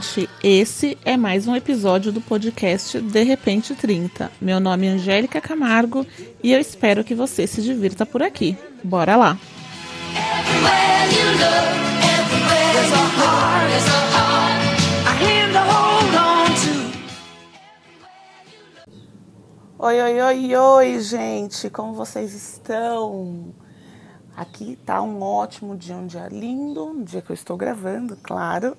gente! Esse é mais um episódio do podcast De Repente 30. Meu nome é Angélica Camargo e eu espero que você se divirta por aqui. Bora lá! Oi, oi, oi, oi, gente! Como vocês estão? Aqui tá um ótimo dia, um dia lindo, um dia que eu estou gravando, claro.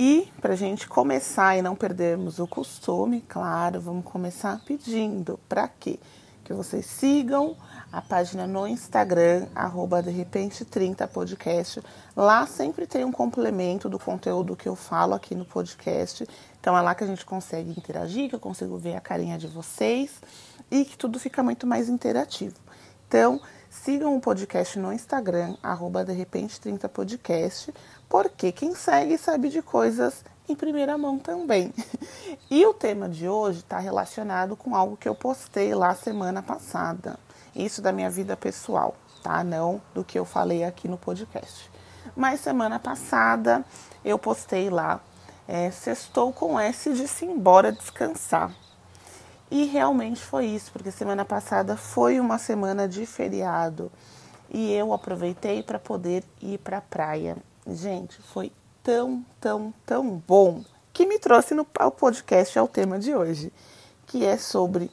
E para a gente começar e não perdermos o costume, claro, vamos começar pedindo para quê? Que vocês sigam a página no Instagram, arroba de repente 30 podcast. Lá sempre tem um complemento do conteúdo que eu falo aqui no podcast. Então é lá que a gente consegue interagir, que eu consigo ver a carinha de vocês e que tudo fica muito mais interativo. Então, sigam o podcast no Instagram, arroba de repente 30 podcast, porque quem segue sabe de coisas em primeira mão também. E o tema de hoje está relacionado com algo que eu postei lá semana passada. Isso da minha vida pessoal, tá? Não do que eu falei aqui no podcast. Mas semana passada eu postei lá, é, sextou com S de se embora descansar. E realmente foi isso, porque semana passada foi uma semana de feriado e eu aproveitei para poder ir para a praia. Gente, foi tão, tão, tão bom que me trouxe no ao podcast ao tema de hoje, que é sobre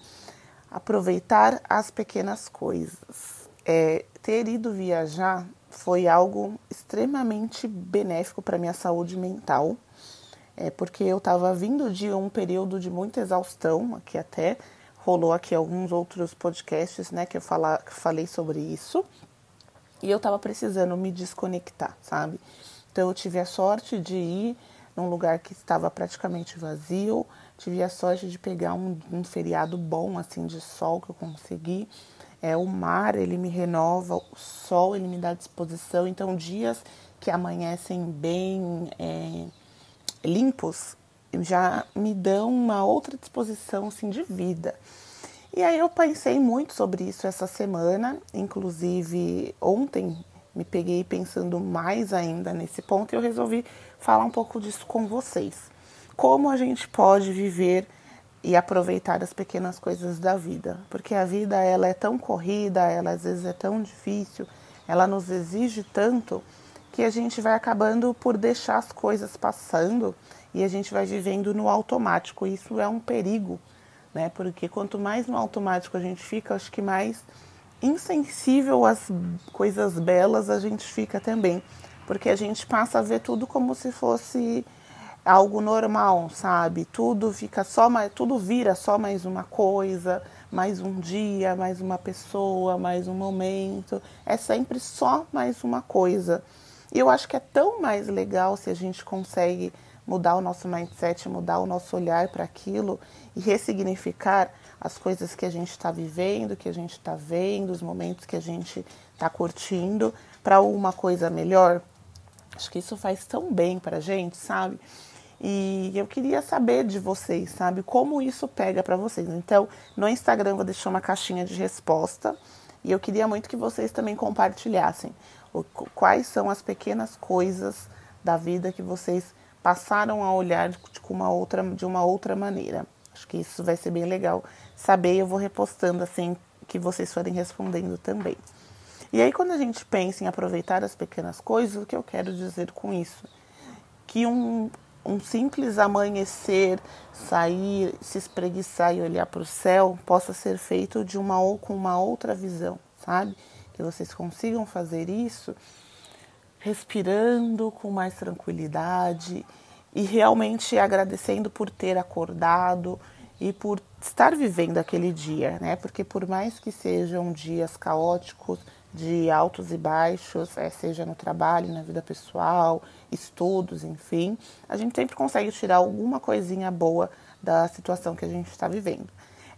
aproveitar as pequenas coisas. É, ter ido viajar foi algo extremamente benéfico para minha saúde mental, é, porque eu estava vindo de um período de muita exaustão, que até rolou aqui alguns outros podcasts, né, que eu fala, que falei sobre isso, e eu estava precisando me desconectar, sabe? Então eu tive a sorte de ir num lugar que estava praticamente vazio, tive a sorte de pegar um, um feriado bom assim de sol que eu consegui. É, o mar ele me renova, o sol ele me dá disposição. Então dias que amanhecem bem é, limpos já me dão uma outra disposição assim de vida. E aí eu pensei muito sobre isso essa semana, inclusive ontem me peguei pensando mais ainda nesse ponto e eu resolvi falar um pouco disso com vocês. Como a gente pode viver e aproveitar as pequenas coisas da vida, porque a vida ela é tão corrida, ela às vezes é tão difícil, ela nos exige tanto que a gente vai acabando por deixar as coisas passando e a gente vai vivendo no automático. Isso é um perigo né? Porque quanto mais no automático a gente fica, acho que mais insensível às coisas belas a gente fica também, porque a gente passa a ver tudo como se fosse algo normal, sabe? Tudo fica só mais, tudo vira só mais uma coisa, mais um dia, mais uma pessoa, mais um momento. É sempre só mais uma coisa. E eu acho que é tão mais legal se a gente consegue mudar o nosso mindset, mudar o nosso olhar para aquilo e ressignificar as coisas que a gente está vivendo, que a gente está vendo, os momentos que a gente está curtindo para uma coisa melhor. Acho que isso faz tão bem para a gente, sabe? E eu queria saber de vocês, sabe, como isso pega para vocês. Então, no Instagram vou deixar uma caixinha de resposta e eu queria muito que vocês também compartilhassem quais são as pequenas coisas da vida que vocês passaram a olhar de uma outra, de uma outra maneira. Acho que isso vai ser bem legal saber. Eu vou repostando assim que vocês forem respondendo também. E aí, quando a gente pensa em aproveitar as pequenas coisas, o que eu quero dizer com isso? Que um, um simples amanhecer, sair, se espreguiçar e olhar para o céu possa ser feito de uma ou com uma outra visão, sabe? Que vocês consigam fazer isso respirando com mais tranquilidade e realmente agradecendo por ter acordado e por estar vivendo aquele dia, né? Porque por mais que sejam dias caóticos, de altos e baixos, é, seja no trabalho, na vida pessoal, estudos, enfim, a gente sempre consegue tirar alguma coisinha boa da situação que a gente está vivendo.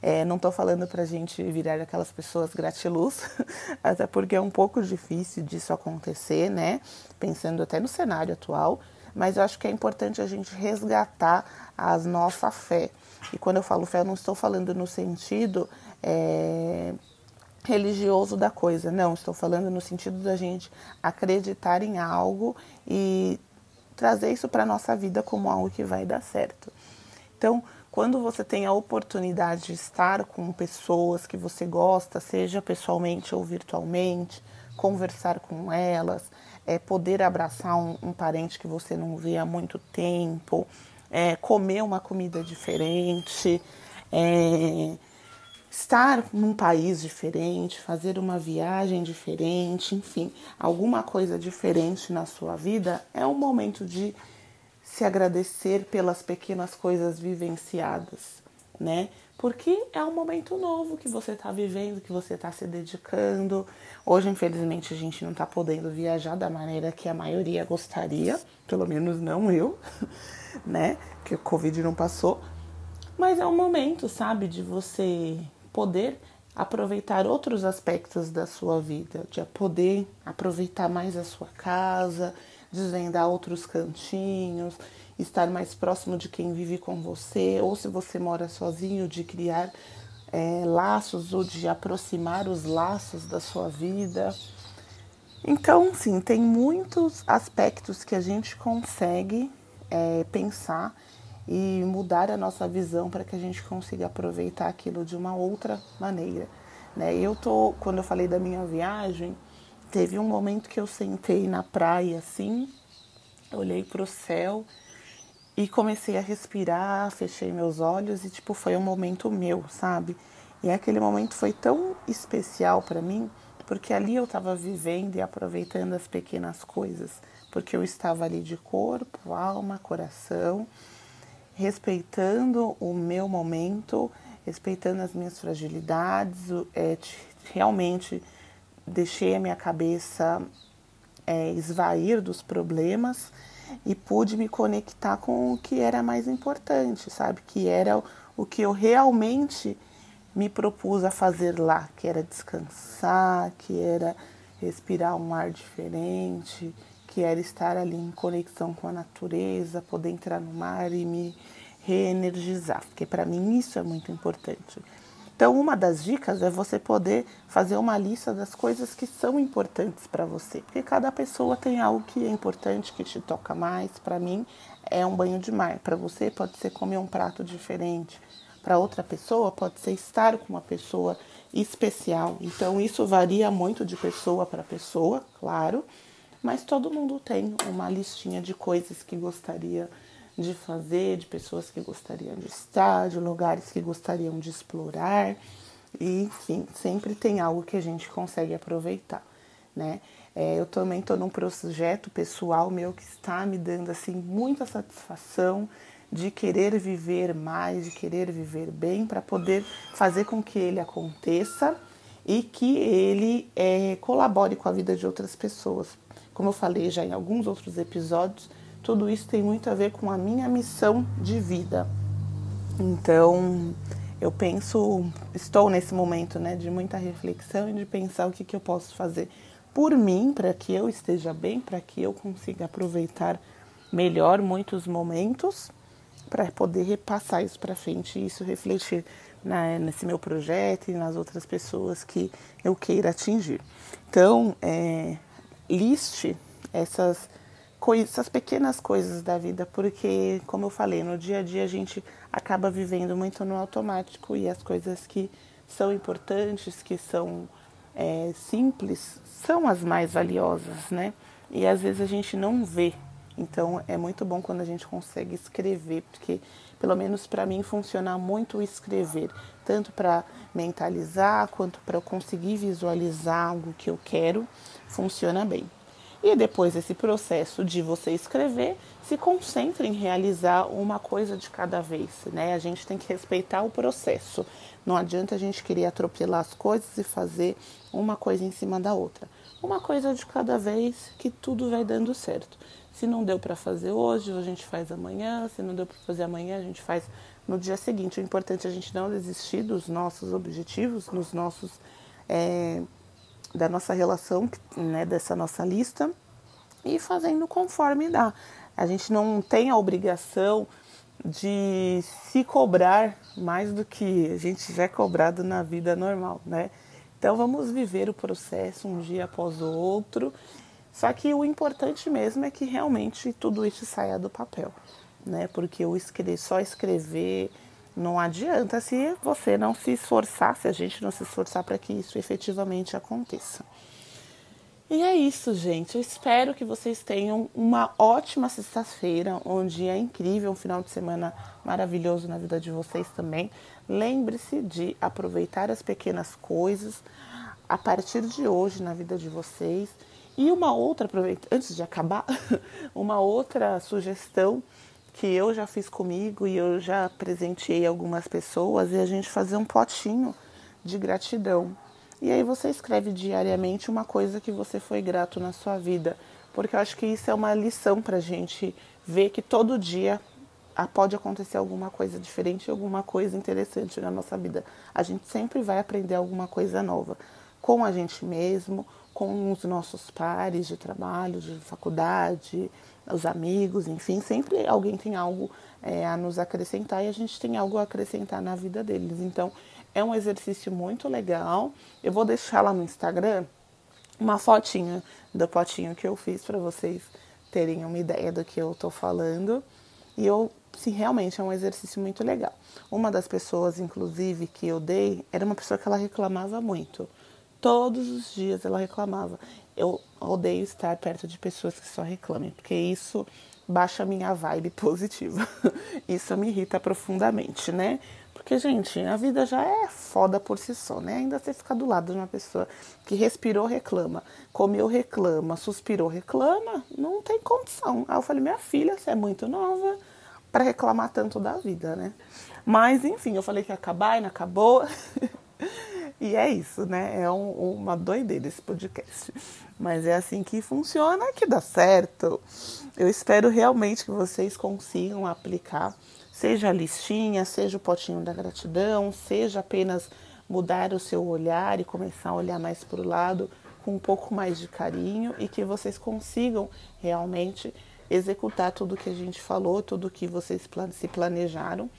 É, não estou falando para a gente virar aquelas pessoas gratiluz, até porque é um pouco difícil disso acontecer, né? Pensando até no cenário atual, mas eu acho que é importante a gente resgatar a nossa fé. E quando eu falo fé, eu não estou falando no sentido é, religioso da coisa, não, estou falando no sentido da gente acreditar em algo e trazer isso para nossa vida como algo que vai dar certo. Então, quando você tem a oportunidade de estar com pessoas que você gosta, seja pessoalmente ou virtualmente, conversar com elas, é, poder abraçar um, um, parente que você não vê há muito tempo, é, comer uma comida diferente, é, estar num país diferente, fazer uma viagem diferente, enfim, alguma coisa diferente na sua vida, é um momento de se agradecer pelas pequenas coisas vivenciadas, né? Porque é um momento novo que você está vivendo, que você está se dedicando. Hoje, infelizmente, a gente não está podendo viajar da maneira que a maioria gostaria, pelo menos não eu, né? Que o Covid não passou. Mas é um momento, sabe, de você poder aproveitar outros aspectos da sua vida, de poder aproveitar mais a sua casa, desvendar outros cantinhos, estar mais próximo de quem vive com você, ou se você mora sozinho, de criar é, laços ou de aproximar os laços da sua vida. Então, sim, tem muitos aspectos que a gente consegue é, pensar e mudar a nossa visão para que a gente consiga aproveitar aquilo de uma outra maneira. Né? Eu tô, quando eu falei da minha viagem, teve um momento que eu sentei na praia assim, olhei para o céu e comecei a respirar, fechei meus olhos e tipo foi um momento meu, sabe? E aquele momento foi tão especial para mim, porque ali eu estava vivendo e aproveitando as pequenas coisas, porque eu estava ali de corpo, alma, coração respeitando o meu momento, respeitando as minhas fragilidades, é, realmente deixei a minha cabeça é, esvair dos problemas e pude me conectar com o que era mais importante, sabe? Que era o que eu realmente me propus a fazer lá, que era descansar, que era respirar um ar diferente, que era estar ali em conexão com a natureza, poder entrar no mar e me reenergizar, porque para mim isso é muito importante. Então, uma das dicas é você poder fazer uma lista das coisas que são importantes para você, porque cada pessoa tem algo que é importante, que te toca mais. Para mim, é um banho de mar. Para você, pode ser comer um prato diferente. Para outra pessoa, pode ser estar com uma pessoa especial. Então, isso varia muito de pessoa para pessoa, claro mas todo mundo tem uma listinha de coisas que gostaria de fazer, de pessoas que gostariam de estar, de lugares que gostariam de explorar. E, enfim, sempre tem algo que a gente consegue aproveitar, né? É, eu também estou num projeto pessoal meu que está me dando assim muita satisfação de querer viver mais, de querer viver bem, para poder fazer com que ele aconteça e que ele é, colabore com a vida de outras pessoas. Como eu falei já em alguns outros episódios, tudo isso tem muito a ver com a minha missão de vida. Então, eu penso, estou nesse momento né, de muita reflexão e de pensar o que, que eu posso fazer por mim, para que eu esteja bem, para que eu consiga aproveitar melhor muitos momentos, para poder repassar isso para frente e isso refletir na, nesse meu projeto e nas outras pessoas que eu queira atingir. Então, é, liste essas essas pequenas coisas da vida, porque, como eu falei, no dia a dia a gente acaba vivendo muito no automático e as coisas que são importantes, que são é, simples, são as mais valiosas, né? E às vezes a gente não vê. Então é muito bom quando a gente consegue escrever, porque pelo menos para mim funciona muito escrever, tanto para mentalizar quanto para eu conseguir visualizar algo que eu quero funciona bem. E depois desse processo de você escrever, se concentre em realizar uma coisa de cada vez, né? A gente tem que respeitar o processo. Não adianta a gente querer atropelar as coisas e fazer uma coisa em cima da outra. Uma coisa de cada vez que tudo vai dando certo. Se não deu para fazer hoje, a gente faz amanhã. Se não deu para fazer amanhã, a gente faz no dia seguinte. O importante é a gente não desistir dos nossos objetivos, nos nossos é, da nossa relação, né, dessa nossa lista, e fazendo conforme dá. A gente não tem a obrigação de se cobrar mais do que a gente já é cobrado na vida normal, né? Então vamos viver o processo um dia após o outro, Só que o importante mesmo é que realmente tudo isso saia do papel, né? Porque o escrever, só escrever não adianta se você não se esforçar, se a gente não se esforçar para que isso efetivamente aconteça. E é isso, gente. Eu espero que vocês tenham uma ótima sexta-feira, um dia incrível, um final de semana maravilhoso na vida de vocês também. Lembre-se de aproveitar as pequenas coisas a partir de hoje na vida de vocês. E uma outra, antes de acabar, uma outra sugestão que eu já fiz comigo e eu já presenteei algumas pessoas e a gente fazer um potinho de gratidão. E aí você escreve diariamente uma coisa que você foi grato na sua vida, porque eu acho que isso é uma lição para a gente ver que todo dia pode acontecer alguma coisa diferente, alguma coisa interessante na nossa vida. A gente sempre vai aprender alguma coisa nova com a gente mesmo, com os nossos pares de trabalho, de faculdade, os amigos, enfim, sempre alguém tem algo é, a nos acrescentar e a gente tem algo a acrescentar na vida deles. Então, é um exercício muito legal. Eu vou deixar lá no Instagram uma fotinha do potinho que eu fiz para vocês terem uma ideia do que eu tô falando. E eu, se realmente é um exercício muito legal. Uma das pessoas, inclusive, que eu dei, era uma pessoa que ela reclamava muito. Todos os dias ela reclamava. Eu odeio estar perto de pessoas que só reclamem, porque isso baixa a minha vibe positiva. isso me irrita profundamente, né? Porque, gente, a vida já é foda por si só, né? Ainda você ficar do lado de uma pessoa que respirou, reclama, comeu, reclama, suspirou, reclama, não tem condição. Aí eu falei, minha filha, você é muito nova para reclamar tanto da vida, né? Mas, enfim, eu falei que ia acabar e não acabou. E é isso, né? É um, uma doideira esse podcast. Mas é assim que funciona, que dá certo. Eu espero realmente que vocês consigam aplicar, seja a listinha, seja o potinho da gratidão, seja apenas mudar o seu olhar e começar a olhar mais para o lado com um pouco mais de carinho e que vocês consigam realmente executar tudo que a gente falou, tudo que vocês se planejaram,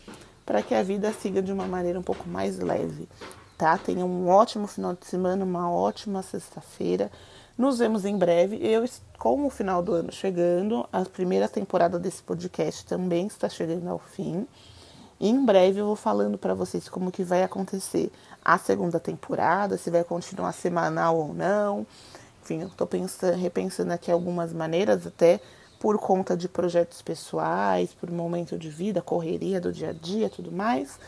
para que a vida siga de uma maneira um pouco mais leve tá? Tenha um ótimo final de semana, uma ótima sexta-feira. Nos vemos em breve. Eu, com o final do ano chegando, a primeira temporada desse podcast também está chegando ao fim. Em breve eu vou falando para vocês como que vai acontecer a segunda temporada, se vai continuar semanal ou não. Enfim, eu estou pensando, repensando aqui algumas maneiras, até por conta de projetos pessoais, por momento de vida, correria do dia a dia, tudo mais.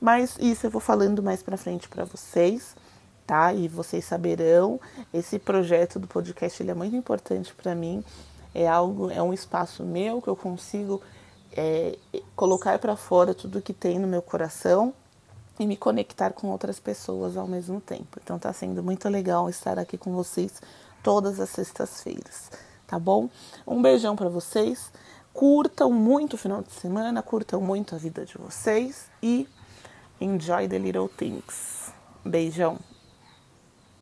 Mas isso eu vou falando mais para frente para vocês, tá? E vocês saberão. Esse projeto do podcast ele é muito importante para mim. É algo, é um espaço meu que eu consigo é, colocar para fora tudo que tem no meu coração e me conectar com outras pessoas ao mesmo tempo. Então tá sendo muito legal estar aqui com vocês todas as sextas-feiras, tá bom? Um beijão para vocês. Curtam muito o final de semana, curtam muito a vida de vocês e Enjoy the little things. Beijão.